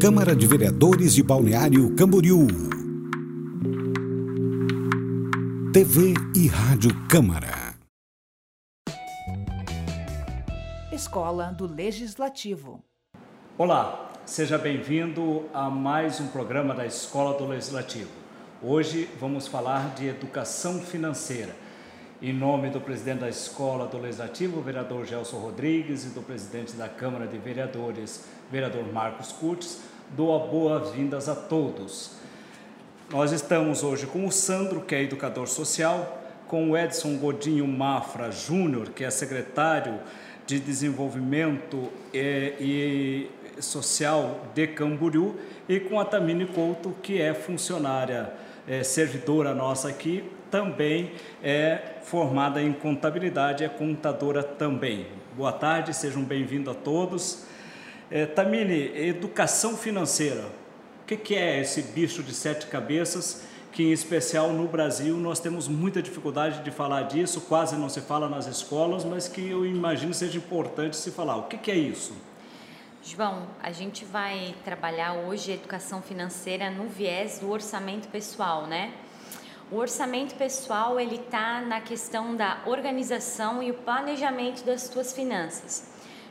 Câmara de Vereadores de Balneário Camboriú. TV e Rádio Câmara. Escola do Legislativo. Olá, seja bem-vindo a mais um programa da Escola do Legislativo. Hoje vamos falar de educação financeira. Em nome do presidente da Escola do Legislativo, vereador Gelson Rodrigues, e do presidente da Câmara de Vereadores, vereador Marcos Curtis, dou boas-vindas a todos. Nós estamos hoje com o Sandro, que é educador social, com o Edson Godinho Mafra Júnior, que é secretário de Desenvolvimento e, e Social de Camboriú, e com a Tamine Couto, que é funcionária, é, servidora nossa aqui, também é formada em contabilidade, é contadora também. Boa tarde, sejam bem-vindos a todos. É, Tamine, educação financeira. O que, que é esse bicho de sete cabeças? Que em especial no Brasil nós temos muita dificuldade de falar disso, quase não se fala nas escolas, mas que eu imagino seja importante se falar. O que, que é isso? João, a gente vai trabalhar hoje educação financeira no viés do orçamento pessoal, né? O orçamento pessoal ele está na questão da organização e o planejamento das suas finanças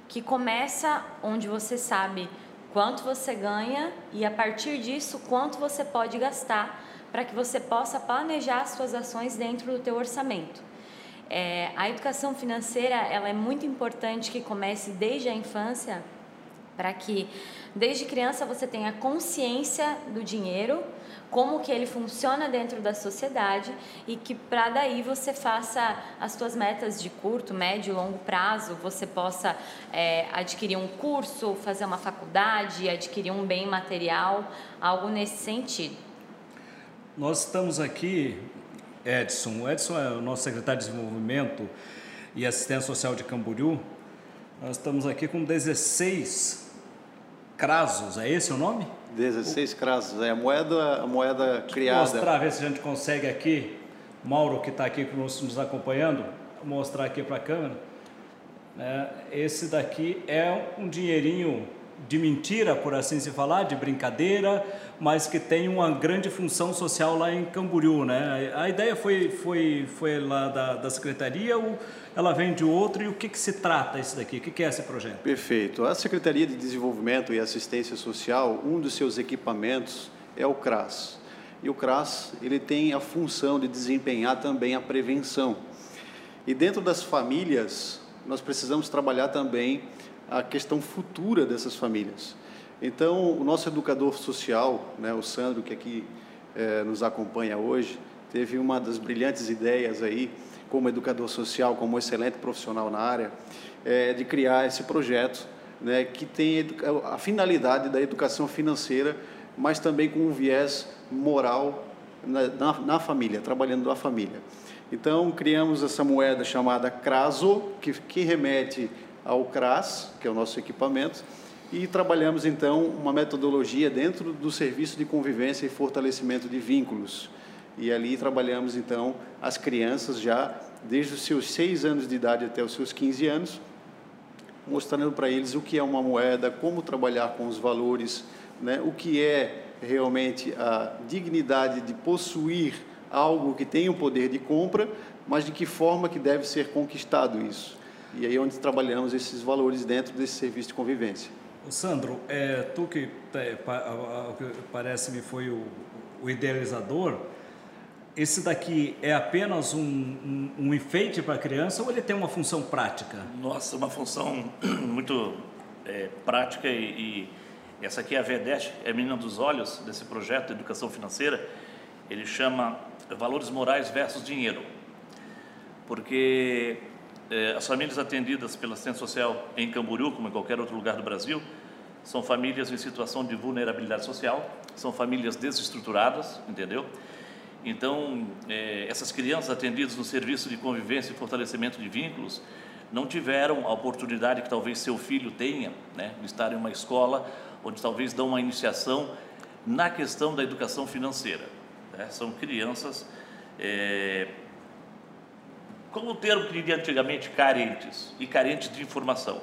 que começa onde você sabe quanto você ganha e a partir disso quanto você pode gastar para que você possa planejar as suas ações dentro do teu orçamento. É, a educação financeira ela é muito importante que comece desde a infância para que desde criança você tenha consciência do dinheiro como que ele funciona dentro da sociedade e que para daí você faça as suas metas de curto, médio e longo prazo, você possa é, adquirir um curso, fazer uma faculdade, adquirir um bem material, algo nesse sentido. Nós estamos aqui, Edson. O Edson é o nosso secretário de Desenvolvimento e Assistência Social de Camboriú. Nós estamos aqui com 16 crasos, é esse o nome? 16 crasos, é a moeda, a moeda criada. Mostrar, ver se a gente consegue aqui, Mauro que está aqui nos, nos acompanhando, mostrar aqui para a câmera. É, esse daqui é um dinheirinho de mentira, por assim se falar, de brincadeira, mas que tem uma grande função social lá em Camboriú, né? A ideia foi, foi, foi lá da, da secretaria, ou ela vem de outro, e o que, que se trata isso daqui? O que, que é esse projeto? Perfeito. A Secretaria de Desenvolvimento e Assistência Social, um dos seus equipamentos é o CRAS. E o CRAS, ele tem a função de desempenhar também a prevenção. E dentro das famílias, nós precisamos trabalhar também a questão futura dessas famílias. Então, o nosso educador social, né, o Sandro, que aqui é, nos acompanha hoje, teve uma das brilhantes ideias aí, como educador social, como excelente profissional na área, é, de criar esse projeto, né, que tem a finalidade da educação financeira, mas também com um viés moral na, na, na família, trabalhando a família. Então, criamos essa moeda chamada CRASO, que, que remete ao CRAS, que é o nosso equipamento, e trabalhamos então uma metodologia dentro do serviço de convivência e fortalecimento de vínculos. E ali trabalhamos então as crianças já desde os seus seis anos de idade até os seus 15 anos, mostrando para eles o que é uma moeda, como trabalhar com os valores, né? o que é realmente a dignidade de possuir algo que tem o poder de compra, mas de que forma que deve ser conquistado isso. E aí é onde trabalhamos esses valores dentro desse serviço de convivência. Sandro, é, tu que é, parece-me foi o, o, idealizador, esse daqui é apenas um, um, um enfeite para a criança ou ele tem uma função prática? Nossa, uma função muito é, prática e, e, essa aqui é a VEDEST, é a menina dos olhos desse projeto de educação financeira. Ele chama Valores Morais versus Dinheiro. Porque é, as famílias atendidas pela assistência social em Camboriú, como em qualquer outro lugar do Brasil, são famílias em situação de vulnerabilidade social, são famílias desestruturadas, entendeu? Então, é, essas crianças atendidas no serviço de convivência e fortalecimento de vínculos não tiveram a oportunidade que talvez seu filho tenha, né, de estar em uma escola onde talvez dão uma iniciação na questão da educação financeira. Né? São crianças é, como o termo que diria antigamente, carentes, e carentes de informação.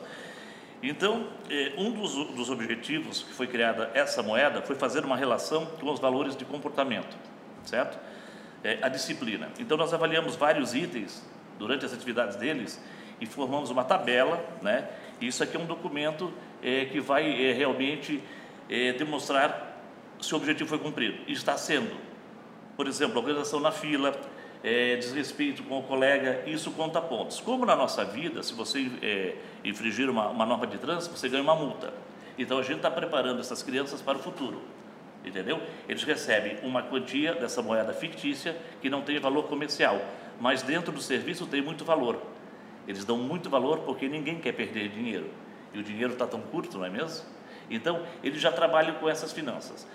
Então, eh, um dos, dos objetivos que foi criada essa moeda foi fazer uma relação com os valores de comportamento, certo? É, a disciplina. Então, nós avaliamos vários itens durante as atividades deles e formamos uma tabela, né? Isso aqui é um documento é, que vai é, realmente demonstrar se o objetivo foi cumprido. E está sendo. Por exemplo, organização na fila, é, desrespeito com o colega, isso conta pontos. Como na nossa vida, se você é, infringir uma, uma norma de trânsito, você ganha uma multa. Então a gente está preparando essas crianças para o futuro. Entendeu? Eles recebem uma quantia dessa moeda fictícia que não tem valor comercial, mas dentro do serviço tem muito valor. Eles dão muito valor porque ninguém quer perder dinheiro. E o dinheiro está tão curto, não é mesmo? Então, eles já trabalham com essas finanças.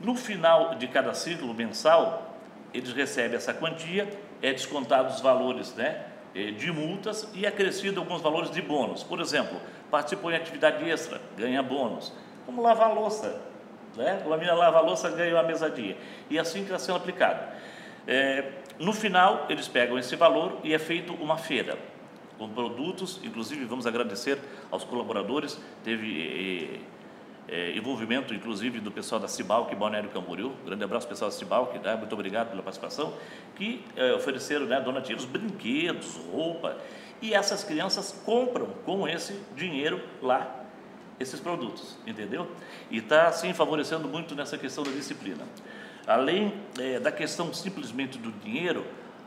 No final de cada ciclo mensal, eles recebem essa quantia, é descontado os valores né, eh, de multas e acrescido alguns valores de bônus. Por exemplo, participou em atividade extra, ganha bônus. Como lavar louça. Né? Uma menina lava a louça, ganha uma mesadinha. E assim que está sendo aplicado. É, no final, eles pegam esse valor e é feito uma feira com produtos, inclusive vamos agradecer aos colaboradores, teve é, envolvimento inclusive do pessoal da Cibalc Balneário Camboriú, grande abraço pessoal da Cibalc, né? muito obrigado pela participação, que é, ofereceram né, donativos, brinquedos, roupa, e essas crianças compram com esse dinheiro lá esses produtos, entendeu? E está, assim, favorecendo muito nessa questão da disciplina. Além é, da questão simplesmente do dinheiro,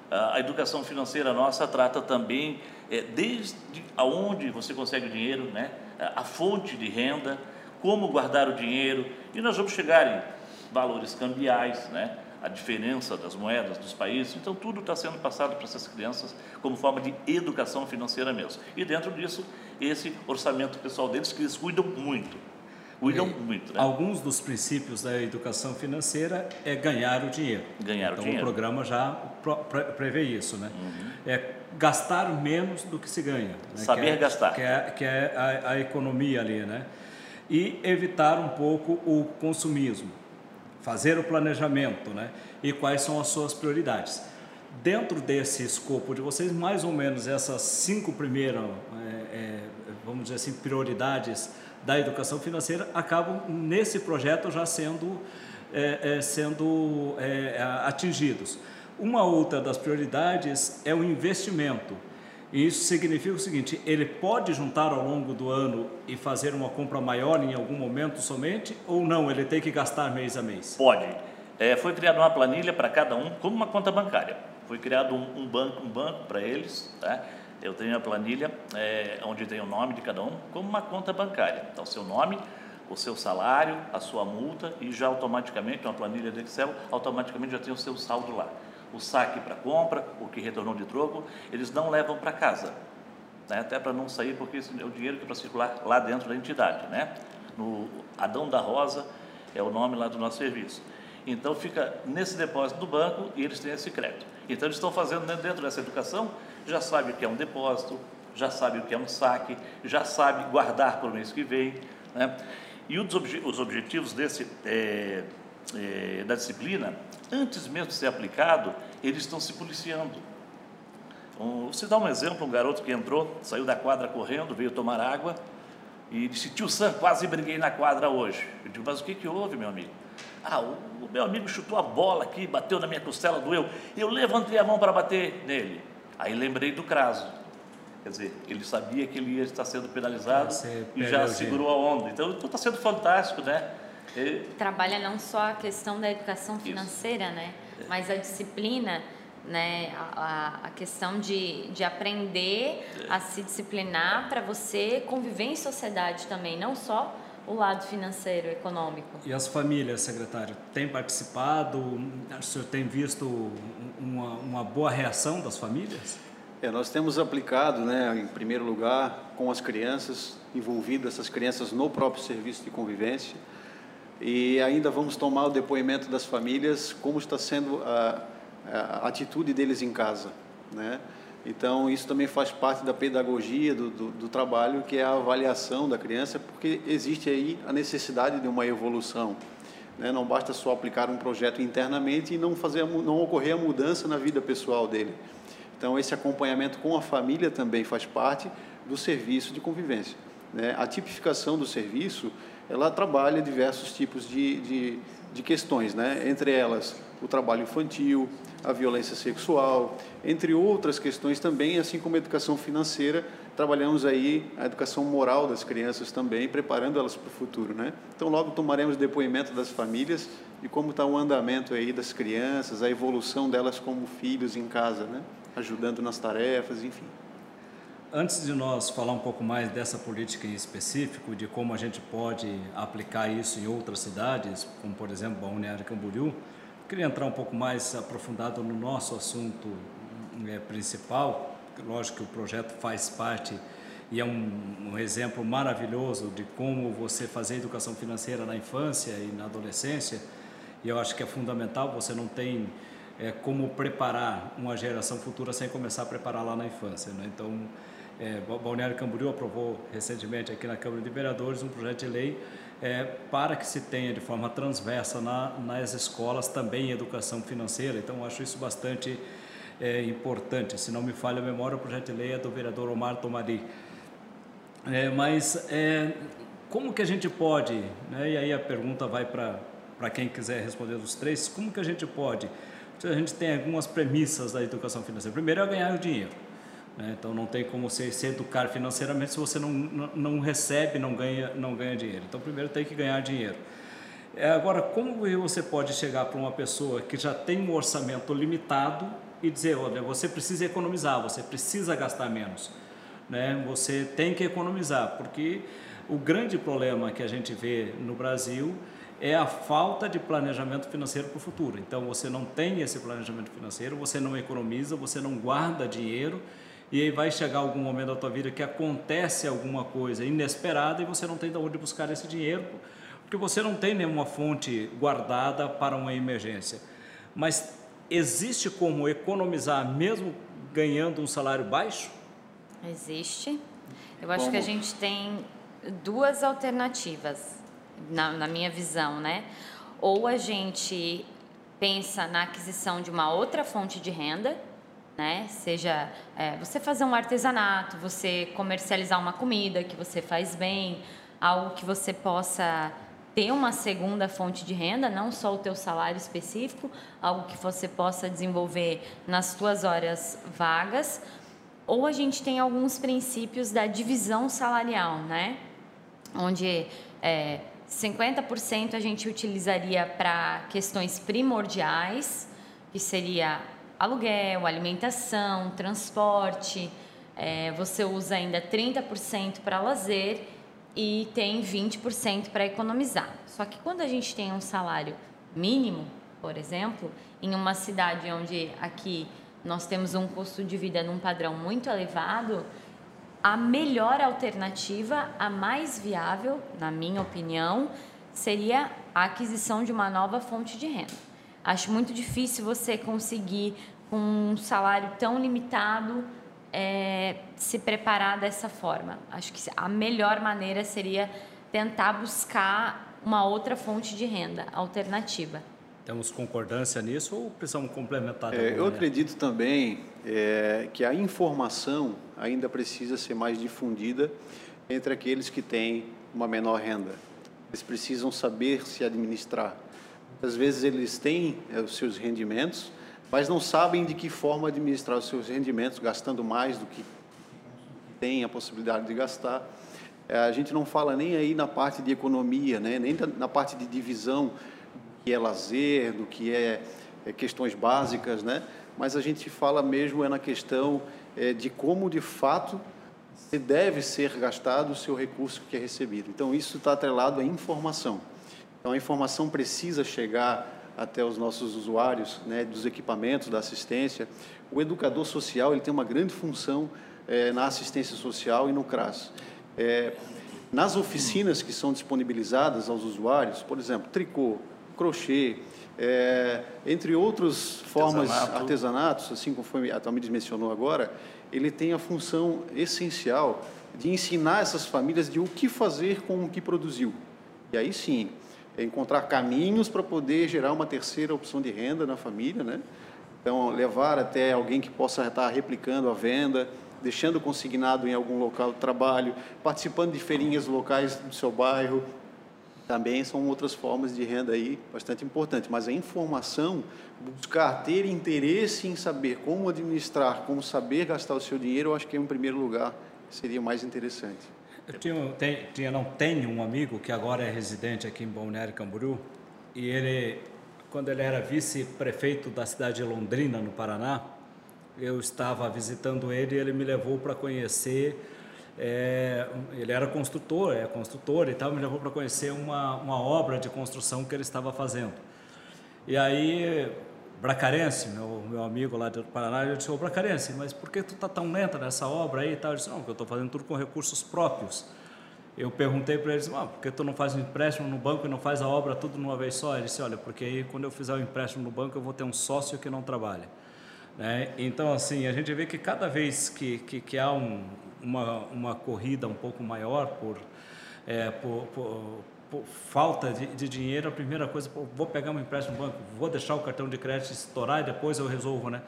a educação financeira nossa trata também é, desde aonde você consegue o dinheiro, né? a fonte de renda, como guardar o dinheiro, e nós vamos chegar em valores cambiais, né? a diferença das moedas dos países. Então, tudo está sendo passado para essas crianças como forma de educação financeira mesmo. E dentro disso, esse orçamento pessoal deles, que eles cuidam muito cuidam muito. Né? Alguns dos princípios da educação financeira é ganhar o dinheiro. Ganhar então, o dinheiro. o programa já prevê isso, né? Uhum. É gastar menos do que se ganha. Né? Saber que é, gastar. Que é, que é a, a economia ali, né? E evitar um pouco o consumismo. Fazer o planejamento, né? E quais são as suas prioridades. Dentro desse escopo de vocês, mais ou menos essas cinco primeiras, é, é, vamos dizer assim, prioridades da educação financeira acabam nesse projeto já sendo, é, é, sendo é, atingidos. Uma outra das prioridades é o investimento. E isso significa o seguinte: ele pode juntar ao longo do ano e fazer uma compra maior em algum momento somente, ou não? Ele tem que gastar mês a mês? Pode. É, foi criada uma planilha para cada um, como uma conta bancária. Foi criado um, um banco, um banco para eles, tá? eu tenho a planilha é, onde tem o nome de cada um, como uma conta bancária. Então, seu nome, o seu salário, a sua multa e já automaticamente, uma planilha de Excel, automaticamente já tem o seu saldo lá. O saque para compra, o que retornou de troco, eles não levam para casa, né? até para não sair, porque é o dinheiro que é para circular lá dentro da entidade. Né? No Adão da Rosa é o nome lá do nosso serviço. Então fica nesse depósito do banco e eles têm esse crédito. Então eles estão fazendo dentro dessa educação já sabe o que é um depósito, já sabe o que é um saque, já sabe guardar para o mês que vem. Né? E os, obje os objetivos desse, é, é, da disciplina, antes mesmo de ser aplicado, eles estão se policiando. Um, você dá um exemplo, um garoto que entrou, saiu da quadra correndo, veio tomar água e disse, tio Sam, quase briguei na quadra hoje. Eu digo, mas o que, que houve, meu amigo? Ah, o, o meu amigo chutou a bola aqui, bateu na minha costela, doeu. Eu levantei a mão para bater nele. Aí lembrei do Craso. Quer dizer, ele sabia que ele ia estar sendo penalizado e já segurou a onda. Então, está sendo fantástico, né? E... Trabalha não só a questão da educação financeira, Isso. né? Mas a disciplina, né? A, a questão de, de aprender a se disciplinar para você conviver em sociedade também, não só o lado financeiro, econômico. E as famílias, secretário, têm participado? O senhor tem visto uma, uma boa reação das famílias? É, nós temos aplicado, né, em primeiro lugar, com as crianças, envolvido essas crianças no próprio serviço de convivência, e ainda vamos tomar o depoimento das famílias, como está sendo a, a atitude deles em casa, né? Então, isso também faz parte da pedagogia do, do, do, trabalho, que é a avaliação da criança, porque existe aí a necessidade de uma evolução. Né? Não basta só aplicar um projeto internamente e não, fazer, não ocorrer a mudança na vida pessoal dele. Então, esse acompanhamento com a família também faz parte do serviço de convivência. Né? A tipificação do serviço, ela trabalha diversos tipos de, de, de questões, né? entre elas o trabalho infantil, a violência sexual, entre outras questões também, assim como a educação financeira, trabalhamos aí a educação moral das crianças também, preparando elas para o futuro, né? Então logo tomaremos depoimento das famílias e como está o andamento aí das crianças, a evolução delas como filhos em casa, né? Ajudando nas tarefas, enfim. Antes de nós falar um pouco mais dessa política em específico, de como a gente pode aplicar isso em outras cidades, como por exemplo Balneário Camboriú, queria entrar um pouco mais aprofundado no nosso assunto é, principal. Lógico que o projeto faz parte e é um, um, exemplo maravilhoso de como você fazer educação financeira na infância e na adolescência. E eu acho que é fundamental. Você não tem é, como preparar uma geração futura sem começar a preparar lá na infância. Né? Então, é, Balneário Camboriú aprovou recentemente aqui na Câmara de Vereadores um projeto de lei é, para que se tenha de forma transversa na, nas escolas também educação financeira. Então, acho isso bastante é, importante. Se não me falha a memória, o projeto de lei é do vereador Omar Tomari. É, mas é, como que a gente pode, né, e aí a pergunta vai para quem quiser responder os três, como que a gente pode? A gente tem algumas premissas da educação financeira. Primeiro é ganhar o dinheiro. Né? Então não tem como você se educar financeiramente se você não, não, não, recebe, não ganha, não ganha dinheiro. Então primeiro tem que ganhar dinheiro. É, agora, como você pode chegar para uma pessoa que já tem um orçamento limitado e dizer, olha, você precisa economizar, você precisa gastar menos, né? Você tem que economizar, porque o grande problema que a gente vê no Brasil é a falta de planejamento financeiro para o futuro. Então você não tem esse planejamento financeiro, você não economiza, você não guarda dinheiro e aí vai chegar algum momento da tua vida que acontece alguma coisa inesperada e você não tem de onde buscar esse dinheiro, porque você não tem nenhuma fonte guardada para uma emergência. Mas existe como economizar mesmo ganhando um salário baixo? Existe. Eu acho como? que a gente tem duas alternativas, na, na minha visão, né? Ou a gente pensa na aquisição de uma outra fonte de renda, né? Seja é, você fazer um artesanato, você comercializar uma comida que você faz bem, algo que você possa ter uma segunda fonte de renda, não só o teu salário específico, algo que você possa desenvolver nas suas horas vagas, ou a gente tem alguns princípios da divisão salarial, né? Onde é, 50% a gente utilizaria para questões primordiais, que seria aluguel, alimentação, transporte. É, você usa ainda 30% para lazer e tem 20% para economizar. Só que quando a gente tem um salário mínimo, por exemplo, em uma cidade onde aqui nós temos um custo de vida num padrão muito elevado, a melhor alternativa, a mais viável, na minha opinião, seria a aquisição de uma nova fonte de renda. Acho muito difícil você conseguir, com um salário tão limitado, é, se preparar dessa forma. Acho que a melhor maneira seria tentar buscar uma outra fonte de renda alternativa. Temos concordância nisso ou precisamos complementar? É, eu acredito também é, que a informação ainda precisa ser mais difundida entre aqueles que têm uma menor renda. Eles precisam saber se administrar às vezes eles têm é, os seus rendimentos, mas não sabem de que forma administrar os seus rendimentos, gastando mais do que tem a possibilidade de gastar. É, a gente não fala nem aí na parte de economia, né? nem na parte de divisão, do que é lazer, do que é, é questões básicas, né? mas a gente fala mesmo é na questão é, de como, de fato, se deve ser gastado o seu recurso que é recebido. Então, isso está atrelado à informação. Então, a informação precisa chegar até os nossos usuários, né, dos equipamentos, da assistência. O educador social ele tem uma grande função é, na assistência social e no CRAS. É, nas oficinas que são disponibilizadas aos usuários, por exemplo, tricô, crochê, é, entre outras formas, Artesanato. artesanatos, assim conforme a Talmides mencionou agora, ele tem a função essencial de ensinar essas famílias de o que fazer com o que produziu. E aí sim, é encontrar caminhos para poder gerar uma terceira opção de renda na família, né? Então, levar até alguém que possa estar replicando a venda, deixando consignado em algum local de trabalho, participando de feirinhas locais do seu bairro, também são outras formas de renda aí bastante importantes. Mas a informação, buscar ter interesse em saber como administrar, como saber gastar o seu dinheiro, eu acho que em primeiro lugar seria mais interessante. Eu tinha, tem, tinha, não tenho um amigo que agora é residente aqui em Balneário Camboriú e ele, quando ele era vice-prefeito da cidade de Londrina, no Paraná, eu estava visitando ele e ele me levou para conhecer é, ele era construtor, é construtor e tal, me levou para conhecer uma, uma obra de construção que ele estava fazendo. E aí, Bracarense, meu, meu amigo lá do Paraná, ele disse, ô Bracarense, mas por que tu tá tão lenta nessa obra aí e tal? Eu disse, não, porque eu estou fazendo tudo com recursos próprios. Eu perguntei para ele, ah, por que tu não faz um empréstimo no banco e não faz a obra tudo de uma vez só? Ele disse, olha, porque aí quando eu fizer o empréstimo no banco eu vou ter um sócio que não trabalha. Né? Então, assim, a gente vê que cada vez que, que, que há um, uma, uma corrida um pouco maior por, é, por, por, falta de, de, dinheiro, a primeira coisa, pô, vou pegar um empréstimo no banco, vou deixar o cartão de crédito estourar e depois eu resolvo, né?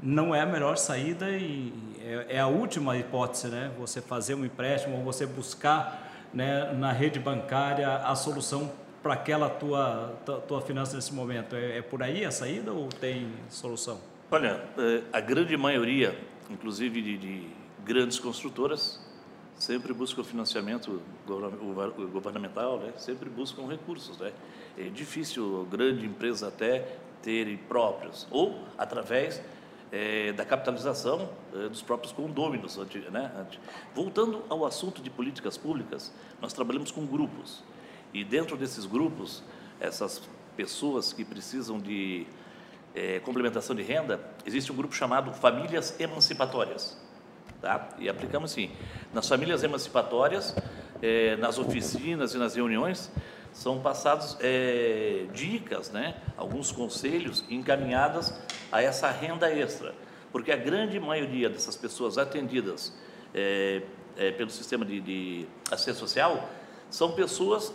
Não é a melhor saída e é, é a última hipótese, né? Você fazer um empréstimo ou você buscar né, na rede bancária a solução para aquela tua, tua, tua finança nesse momento. É, é por aí a saída ou tem solução? Olha, é, a grande maioria, inclusive de, de grandes construtoras, sempre buscam financiamento governamental, né? sempre buscam recursos. Né? É difícil grande empresa até terem próprios, ou através é, da capitalização é, dos próprios condôminos. Né? Voltando ao assunto de políticas públicas, nós trabalhamos com grupos, e dentro desses grupos, essas pessoas que precisam de é, complementação de renda, existe um grupo chamado Famílias Emancipatórias. Tá? E aplicamos sim. Nas famílias emancipatórias, é, nas oficinas e nas reuniões, são passados é, dicas, né? alguns conselhos encaminhadas a essa renda extra. Porque a grande maioria dessas pessoas atendidas é, pelo sistema de, de assistência social são pessoas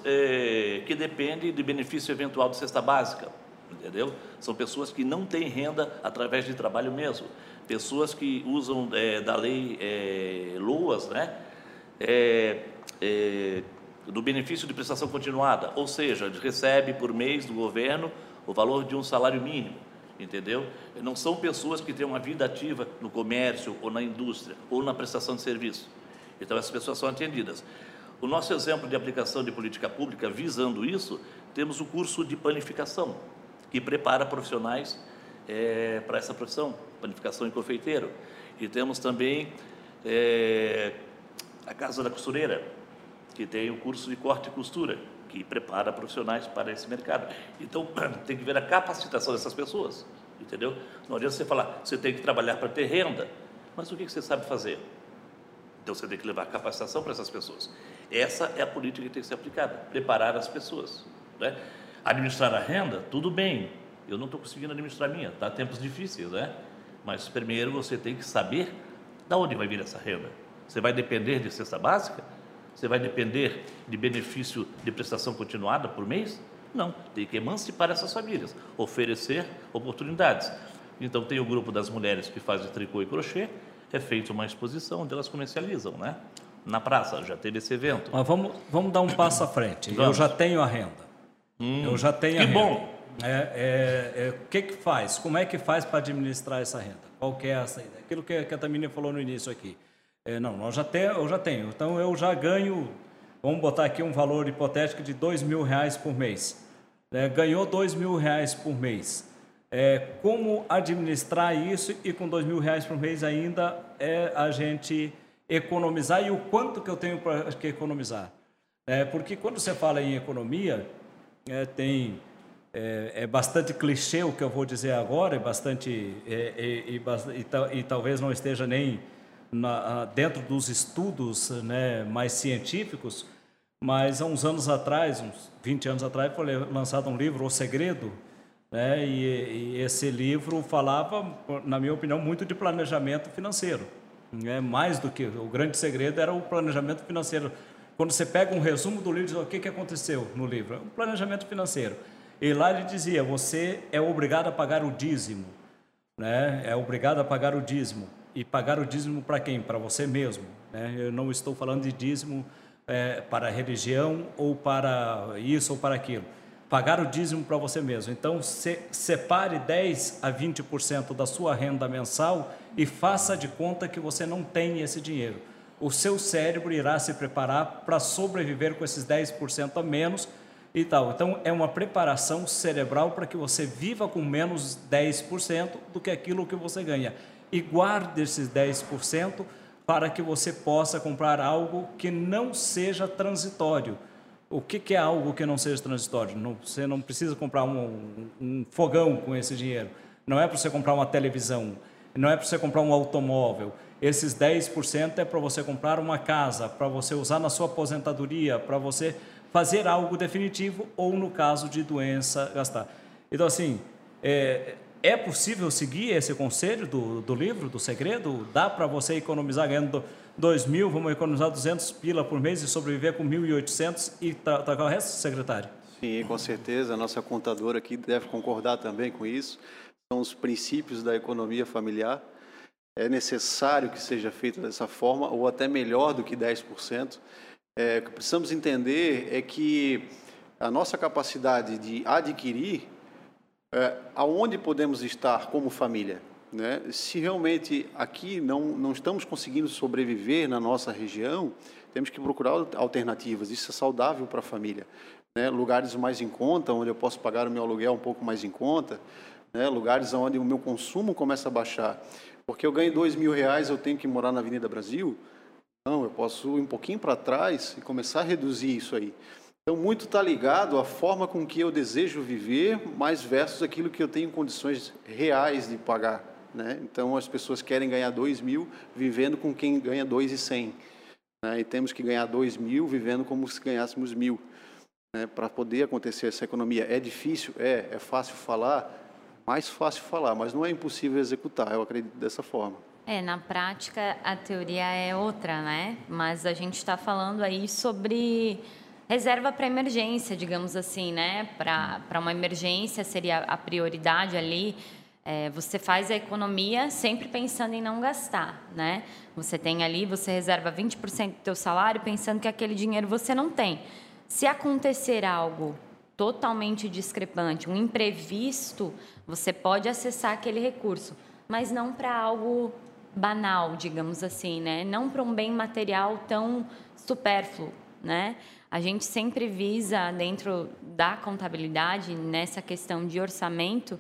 que dependem de benefício eventual de cesta básica entendeu? São pessoas que não têm renda através de trabalho mesmo, pessoas que usam é, da lei é, LOAS, né? É, é, do benefício de prestação continuada, ou seja, recebe por mês do governo o valor de um salário mínimo, entendeu? Não são pessoas que têm uma vida ativa no comércio ou na indústria ou na prestação de serviço. Então essas pessoas são atendidas. O nosso exemplo de aplicação de política pública visando isso, temos o curso de panificação e prepara profissionais é, para essa profissão, panificação e confeiteiro. E temos também é, a Casa da Costureira, que tem o curso de corte e costura, que prepara profissionais para esse mercado. Então, tem que ver a capacitação dessas pessoas, entendeu? Não adianta você falar, você tem que trabalhar para ter renda, mas o que você sabe fazer? Então, você tem que levar capacitação para essas pessoas. Essa é a política que tem que ser aplicada, preparar as pessoas, né? Administrar a renda, tudo bem. Eu não estou conseguindo administrar a minha, está tempos difíceis, né? Mas primeiro você tem que saber de onde vai vir essa renda. Você vai depender de cesta básica? Você vai depender de benefício de prestação continuada por mês? Não, tem que emancipar essas famílias, oferecer oportunidades. Então tem o grupo das mulheres que fazem tricô e crochê, é feita uma exposição onde elas comercializam, né? Na praça, já teve esse evento. Mas vamos, vamos dar um passo à frente. Vamos. Eu já tenho a renda. Hum, eu já tenho que bom. É, é, é, o que que faz? Como é que faz para administrar essa renda? Qual que é a saída? Aquilo que, que a Tamina falou no início aqui. É, não, nós já tem, eu já tenho. Então eu já ganho, vamos botar aqui um valor hipotético de dois mil reais por mês. É, ganhou dois mil reais por mês. É, como administrar isso e com dois mil reais por mês ainda é a gente economizar e o quanto que eu tenho para economizar? É, porque quando você fala em economia, tem é, é, bastante clichê o que eu vou dizer agora, é bastante é, é e, e, e, talvez não esteja nem na, dentro dos estudos né, mais científicos, mas há uns anos atrás, uns 20 anos atrás, foi lançado um livro, O Segredo, né, e, e esse livro falava, na minha opinião, muito de planejamento financeiro. É mais do que o grande segredo era o planejamento financeiro quando você pega um resumo do livro, diz, o que, que aconteceu no livro? Um planejamento financeiro. E lá ele dizia, você é obrigado a pagar o dízimo. Né? É obrigado a pagar o dízimo. E pagar o dízimo para quem? Para você mesmo. Né? Eu não estou falando de dízimo é, para religião ou para isso ou para aquilo. Pagar o dízimo para você mesmo. Então, se, separe 10 a 20% da sua renda mensal e faça de conta que você não tem esse dinheiro. O seu cérebro irá se preparar para sobreviver com esses 10% a menos e tal. Então, é uma preparação cerebral para que você viva com menos 10% do que aquilo que você ganha. E guarde esses 10% para que você possa comprar algo que não seja transitório. O que, que é algo que não seja transitório? Não, você não precisa comprar um, um, fogão com esse dinheiro. Não é para você comprar uma televisão. Não é para você comprar um automóvel. Esses 10% é para você comprar uma casa, para você usar na sua aposentadoria, para você fazer algo definitivo ou, no caso de doença, gastar. Então, assim, é, é possível seguir esse conselho do, do livro, do segredo? Dá para você economizar ganhando 2 mil, vamos economizar 200 pila por mês e sobreviver com 1.800 e com o resto, secretário? Sim, com certeza. A nossa contadora aqui deve concordar também com isso. São os princípios da economia familiar. É necessário que seja feito dessa forma, ou até melhor do que 10%. É, o que precisamos entender é que a nossa capacidade de adquirir, é, aonde podemos estar como família, né? Se realmente aqui não, não estamos conseguindo sobreviver na nossa região, temos que procurar alternativas. Isso é saudável para a família. Né? Lugares mais em conta, onde eu posso pagar o meu aluguel um pouco mais em conta, né? lugares onde o meu consumo começa a baixar. Porque eu ganho dois mil reais, eu tenho que morar na Avenida Brasil? Eu posso ir um pouquinho para trás e começar a reduzir isso aí. Então, muito está ligado à forma com que eu desejo viver, mais versus aquilo que eu tenho condições reais de pagar. Né? Então, as pessoas querem ganhar 2 mil vivendo com quem ganha 2,100. Né? E temos que ganhar 2 mil vivendo como se ganhássemos mil. Né? Para poder acontecer essa economia. É difícil? É. É fácil falar? Mais fácil falar, mas não é impossível executar, eu acredito dessa forma. É, na prática a teoria é outra, né? Mas a gente está falando aí sobre reserva para emergência, digamos assim, né? Para uma emergência seria a prioridade ali. É, você faz a economia sempre pensando em não gastar, né? Você tem ali, você reserva 20% do teu salário pensando que aquele dinheiro você não tem. Se acontecer algo totalmente discrepante, um imprevisto, você pode acessar aquele recurso, mas não para algo banal, digamos assim, né? Não para um bem material tão supérfluo, né? A gente sempre visa dentro da contabilidade nessa questão de orçamento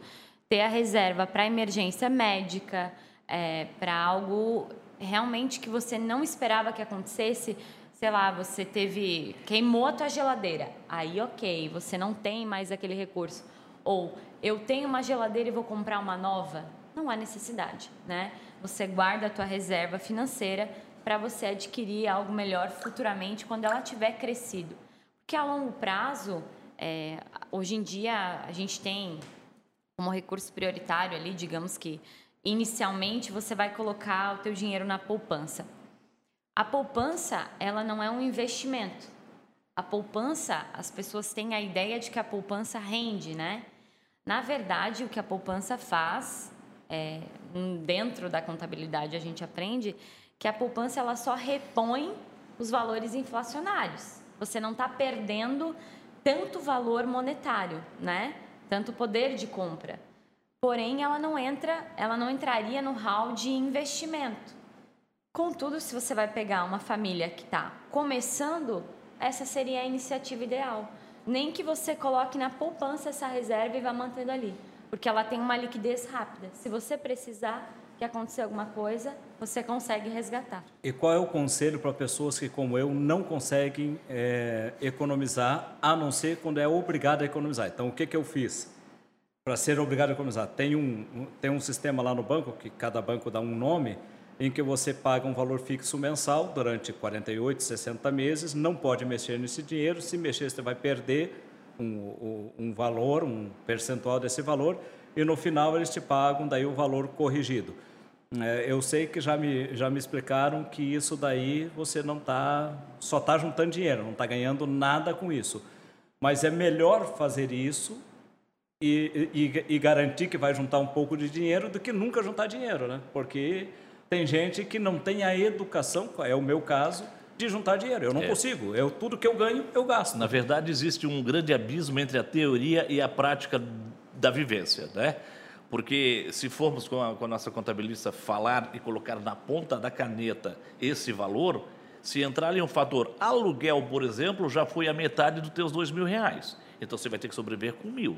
ter a reserva para emergência médica, é, para algo realmente que você não esperava que acontecesse. Sei lá, você teve queimou a tua geladeira, aí ok, você não tem mais aquele recurso. Ou eu tenho uma geladeira e vou comprar uma nova, não há necessidade, né? Você guarda a tua reserva financeira para você adquirir algo melhor futuramente quando ela tiver crescido. Porque a longo prazo, é, hoje em dia a gente tem como recurso prioritário ali, digamos que inicialmente você vai colocar o teu dinheiro na poupança. A poupança, ela não é um investimento. A poupança, as pessoas têm a ideia de que a poupança rende, né? Na verdade, o que a poupança faz é, dentro da contabilidade a gente aprende que a poupança ela só repõe os valores inflacionários. Você não está perdendo tanto valor monetário, né? Tanto poder de compra. Porém, ela não entra, ela não entraria no hall de investimento. Contudo, se você vai pegar uma família que está começando, essa seria a iniciativa ideal. Nem que você coloque na poupança essa reserva e vá mantendo ali porque ela tem uma liquidez rápida. Se você precisar que acontecer alguma coisa, você consegue resgatar. E qual é o conselho para pessoas que, como eu, não conseguem é, economizar, a não ser quando é obrigado a economizar? Então, o que, que eu fiz? Para ser obrigado a economizar, tem um, tem um sistema lá no banco, que cada banco dá um nome, em que você paga um valor fixo mensal durante 48, 60 meses, não pode mexer nesse dinheiro, se mexer você vai perder um, um valor, um percentual desse valor, e no final eles te pagam daí o valor corrigido. É, eu sei que já me, já me explicaram que isso daí você não está, só está juntando dinheiro, não está ganhando nada com isso. Mas é melhor fazer isso e, e, e, garantir que vai juntar um pouco de dinheiro do que nunca juntar dinheiro, né? Porque tem gente que não tem a educação, é o meu caso, de juntar dinheiro. Eu não É. consigo. Eu, tudo que eu ganho, eu gasto. Na verdade, existe um grande abismo entre a teoria e a prática da vivência, né? Porque se formos com a, com a nossa contabilista falar e colocar na ponta da caneta esse valor, se entrar em um fator aluguel, por exemplo, já foi a metade dos teus dois mil reais. Então você vai ter que sobreviver com mil,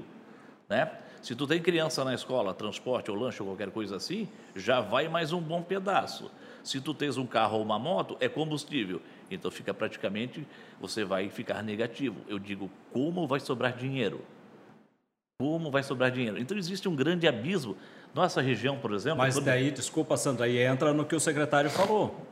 né? Se tu tem criança na escola, transporte ou lanche ou qualquer coisa assim, já vai mais um bom pedaço. Se tu tens um carro ou uma moto, é combustível. Então fica praticamente, você vai ficar negativo. Eu digo, como vai sobrar dinheiro? Como vai sobrar dinheiro? Então existe um grande abismo. Nossa região, por exemplo. Mas quando- daí, desculpa, Sandra, aí entra no que o secretário falou.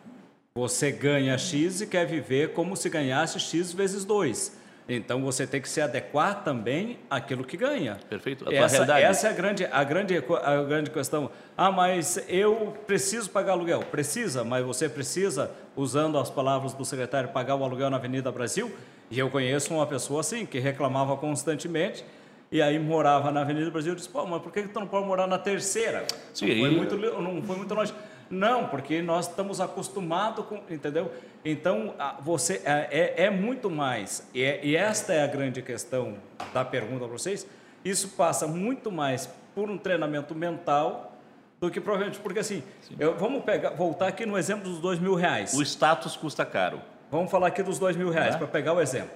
Você ganha X e quer viver como se ganhasse X vezes 2. Então você tem que se adequar também àquilo que ganha. Perfeito. A Essa, realidade. essa é a grande, a, grande, a grande questão. Ah, mas eu preciso pagar aluguel. Precisa, mas você precisa, usando as palavras do secretário, pagar o aluguel na Avenida Brasil? E eu conheço uma pessoa assim, que reclamava constantemente, e aí morava na Avenida Brasil e disse, pô, mas por que tu não pode morar na terceira? Sim, não, foi muito, não foi muito longe. Não, porque nós estamos acostumados com, entendeu? Então, você é, é, é muito mais, e, é- e esta é a grande questão da pergunta para vocês, isso passa muito mais por um treinamento mental do que provavelmente, porque assim, eu- vamos pegar, voltar aqui no exemplo dos dois mil reais. O status custa caro. Vamos falar aqui dos dois mil reais, Né? para pegar o exemplo.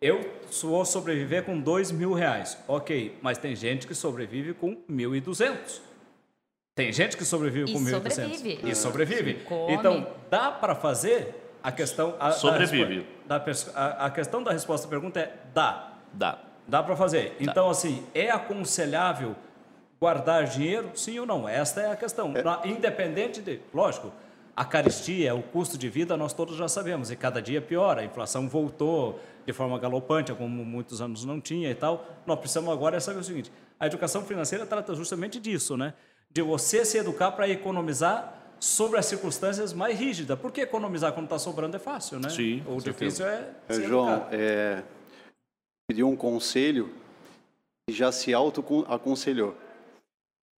Eu vou sobreviver com dois mil reais. Ok, mas tem gente que sobrevive com mil e duzentos. Tem gente que sobrevive E com mil e duzentos. sobrevive. E sobrevive. Então, dá para fazer a questão... A, Sobrevive. Da, a, a questão da resposta à pergunta é dá. Dá. Dá para fazer. Então, assim, é aconselhável guardar dinheiro? Sim ou não? Esta é a questão. Na- Independente de. Lógico, a caristia, o custo de vida, nós todos já sabemos, e cada dia piora. A inflação voltou de forma galopante, como muitos anos não tinha e tal. Nós precisamos agora é saber o seguinte: a educação financeira trata justamente disso, né? De você se educar para economizar sobre as circunstâncias mais rígidas. Porque economizar quando está sobrando é fácil, né? Sim, O difícil é. É, se João, é, pediu um conselho e já se autoaconselhou.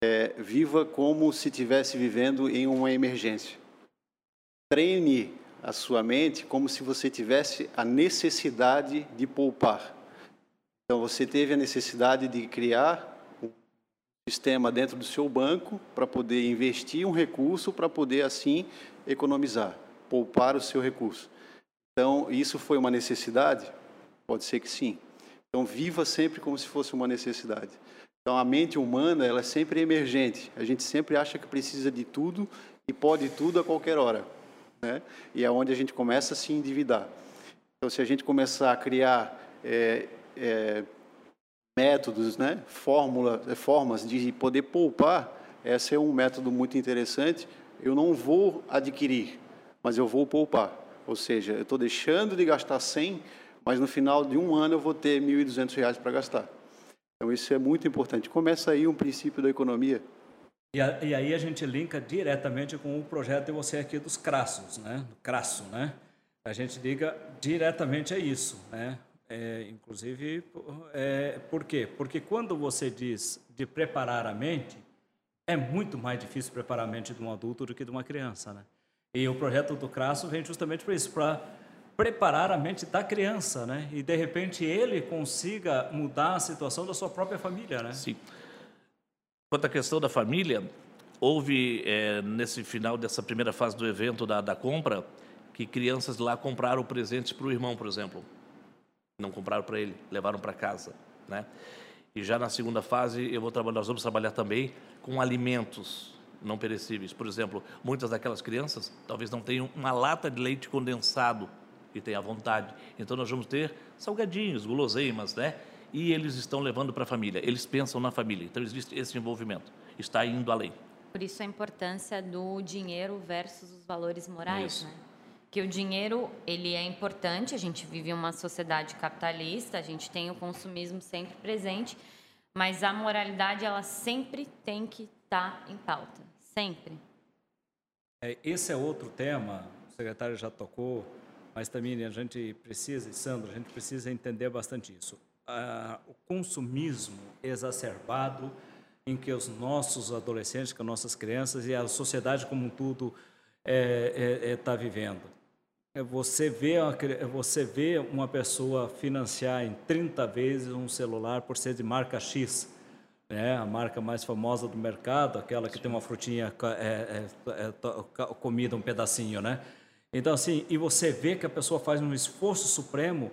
É, viva como se estivesse vivendo em uma emergência. Treine a sua mente como se você tivesse a necessidade de poupar. Então, você teve a necessidade de criar sistema dentro do seu banco para poder investir um recurso para poder, assim, economizar, poupar o seu recurso. Então, isso foi uma necessidade? Pode ser que sim. Então, viva sempre como se fosse uma necessidade. Então, a mente humana, ela é sempre emergente. A gente sempre acha que precisa de tudo e pode tudo a qualquer hora. Né? E é onde a gente começa a se endividar. Então, se a gente começar a criar é, é, métodos, né? Fórmula, formas de poder poupar, esse é um método muito interessante. Eu não vou adquirir, mas eu vou poupar. Ou seja, eu estou deixando de gastar 100, mas no final de um ano eu vou ter 1.200 reais para gastar. Então, isso é muito importante. Começa aí um princípio da economia. E, a- e aí a gente linka diretamente com o projeto de você aqui dos crassos, né? Do crasso, né? A gente liga diretamente a isso, né? É, inclusive, é, por quê? Porque quando você diz de preparar a mente, é muito mais difícil preparar a mente de um adulto do que de uma criança, né? E o projeto do Crasso vem justamente para isso, para preparar a mente da criança, né? E de repente ele consiga mudar a situação da sua própria família, né? Sim. Quanto à questão da família, houve, eh, nesse final dessa primeira fase do evento da, da compra, que crianças lá compraram presentes para o irmão, por exemplo. Não compraram para ele, levaram para casa, né? E já na segunda fase, eu vou trabalhar, nós vamos trabalhar também com alimentos não perecíveis. Por exemplo, muitas daquelas crianças talvez não tenham uma lata de leite condensado e tenham à vontade. Então nós vamos ter salgadinhos, guloseimas, né? E eles estão levando para a família. Eles pensam na família. Então existe esse envolvimento. Está indo além. Por isso a importância do dinheiro versus os valores morais, Isso. né? Que o dinheiro, ele é importante, a gente vive uma sociedade capitalista, a gente tem o consumismo sempre presente, mas a moralidade, ela sempre tem que estar em pauta, sempre. É, esse é outro tema, o secretário já tocou, mas também a gente precisa, Sandro, a gente precisa entender bastante isso. Ah, o consumismo exacerbado em que os nossos adolescentes, que as nossas crianças e a sociedade como um todo está é, é, é, tá vivendo. É você vê, você vê uma pessoa financiar em 30 vezes um celular por ser de marca X, né? a marca mais famosa do mercado, aquela que tem uma frutinha é, é, é, comida um pedacinho, né? Então assim, e você vê que a pessoa faz um esforço supremo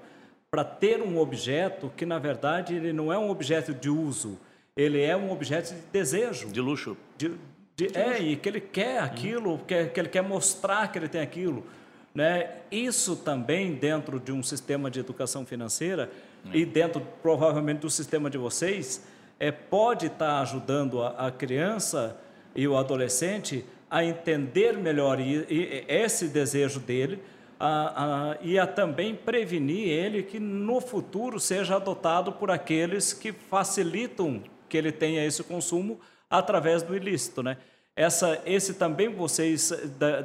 para ter um objeto que na verdade ele não é um objeto de uso, ele é um objeto de desejo. De luxo. De, de, de é, luxo. e que ele quer aquilo, que, que ele quer mostrar que ele tem aquilo. Né? Isso também dentro de um sistema de educação financeira é. e dentro provavelmente do sistema de vocês, é, pode estar tá ajudando a, a, criança e o adolescente a entender melhor e, e esse desejo dele a, a, e a também prevenir ele que no futuro seja adotado por aqueles que facilitam que ele tenha esse consumo através do ilícito, né? Essa, esse também vocês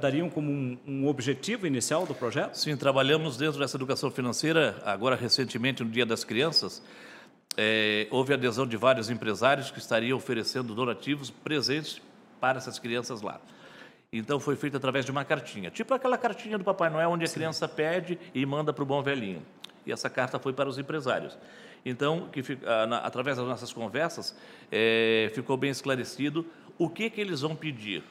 dariam como um, um, objetivo inicial do projeto? Sim, trabalhamos dentro dessa educação financeira, agora recentemente no Dia das Crianças, é, houve adesão de vários empresários que estariam oferecendo donativos presentes para essas crianças lá. Então foi feito através de uma cartinha, tipo aquela cartinha do Papai Noel, onde a Sim. criança pede e manda para o bom velhinho. E essa carta foi para os empresários. Então, que, através das nossas conversas, é, ficou bem esclarecido o que, que eles vão pedir.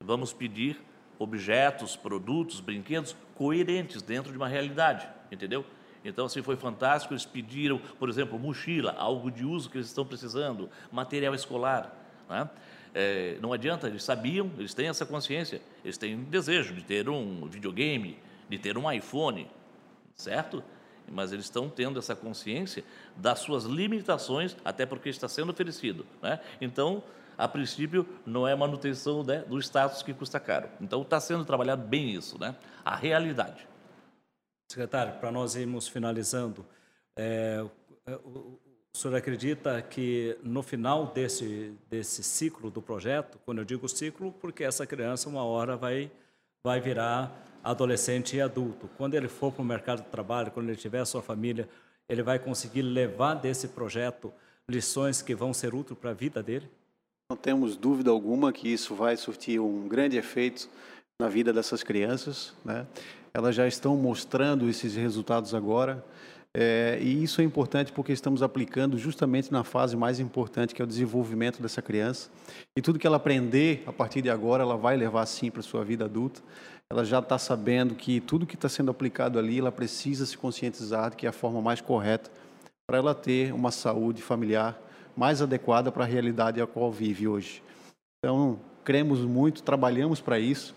Vamos pedir objetos, produtos, brinquedos coerentes dentro de uma realidade, entendeu? Então, assim, foi fantástico. Eles pediram, por exemplo, mochila, algo de uso que eles estão precisando, material escolar. Né? É, não adianta, eles sabiam, eles têm essa consciência, eles têm desejo de ter um videogame, de ter um iPhone, certo? mas eles estão tendo essa consciência das suas limitações, até porque está sendo oferecido. Né? Então, a princípio, não é manutenção né, do status que custa caro. Então, está sendo trabalhado bem isso, né? a realidade. Secretário, para nós irmos finalizando, é, o, senhor acredita que no final desse, desse ciclo do projeto, quando eu digo ciclo, porque essa criança uma hora vai, vai virar adolescente e adulto. Quando ele for para o mercado de trabalho, quando ele tiver a sua família, ele vai conseguir levar desse projeto lições que vão ser úteis para a vida dele? Não temos dúvida alguma que isso vai surtir um grande efeito na vida dessas crianças. Né? Elas já estão mostrando esses resultados agora. É, e isso é importante porque estamos aplicando justamente na fase mais importante, que é o desenvolvimento dessa criança. E tudo que ela aprender a partir de agora, ela vai levar sim para sua vida adulta ela já está sabendo que tudo que está sendo aplicado ali, ela precisa se conscientizar de que é a forma mais correta para ela ter uma saúde familiar mais adequada para a realidade a qual vive hoje. Então, cremos muito, trabalhamos para isso,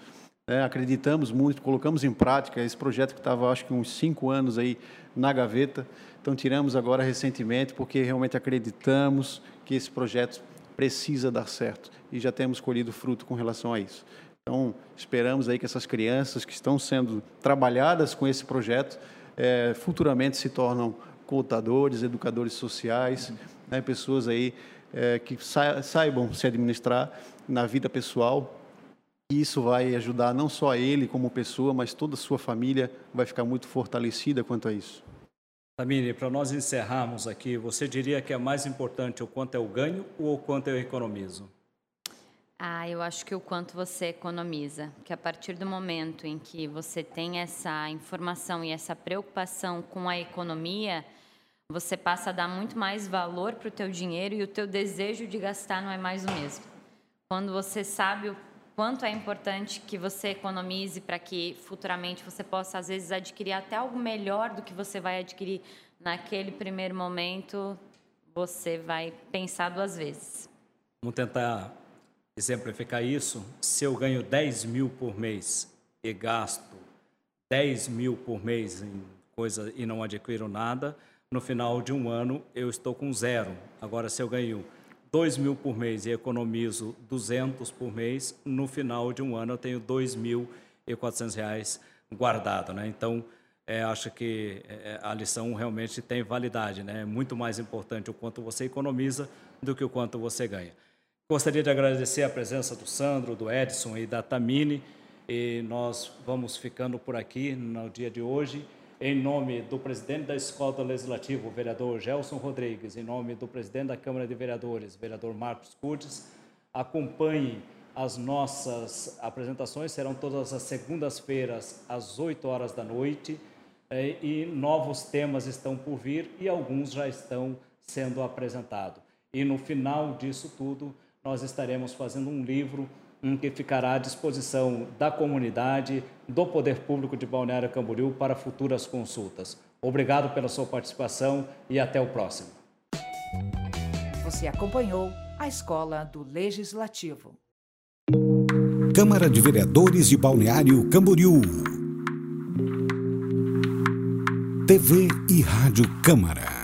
né? acreditamos muito, colocamos em prática esse projeto que estava, acho que uns cinco anos aí na gaveta. Então, tiramos agora recentemente, porque realmente acreditamos que esse projeto precisa dar certo e já temos colhido fruto com relação a isso. Então, esperamos aí que essas crianças que estão sendo trabalhadas com esse projeto é, futuramente se tornam contadores, educadores sociais, né, pessoas aí é, que saibam se administrar na vida pessoal. E isso vai ajudar não só a ele como pessoa, mas toda a sua família vai ficar muito fortalecida quanto a isso. Tamini, para nós encerrarmos aqui, você diria que é mais importante o quanto eu ganho ou o quanto eu economizo? Ah, eu acho que o quanto você economiza, que a partir do momento em que você tem essa informação e essa preocupação com a economia, você passa a dar muito mais valor para o teu dinheiro e o teu desejo de gastar não é mais o mesmo. Quando você sabe o quanto é importante que você economize para que futuramente você possa às vezes adquirir até algo melhor do que você vai adquirir naquele primeiro momento, você vai pensar duas vezes. Vamos tentar exemplificar isso, se eu ganho 10 mil por mês e gasto 10 mil por mês em coisa e não adquiro nada, no final de um ano eu estou com zero. Agora, se eu ganho 2 mil por mês e economizo 200 por mês, no final de um ano eu tenho 2.400 reais guardado, né? Então, é, acho que é, a lição realmente tem validade, né? É muito mais importante o quanto você economiza do que o quanto você ganha. Gostaria de agradecer a presença do Sandro, do Edson e da Tamine. E nós vamos ficando por aqui no dia de hoje. Em nome do presidente da Escola do Legislativo, vereador Gelson Rodrigues, em nome do presidente da Câmara de Vereadores, vereador Marcos Curtis, acompanhe as nossas apresentações, serão todas as segundas-feiras, às 8 horas da noite, eh, e novos temas estão por vir e alguns já estão sendo apresentados. E no final disso tudo, nós estaremos fazendo um livro que ficará à disposição da comunidade, do Poder Público de Balneário Camboriú para futuras consultas. Obrigado pela sua participação e até o próximo. Você acompanhou a Escola do Legislativo. Câmara de Vereadores de Balneário Camboriú. TV e Rádio Câmara.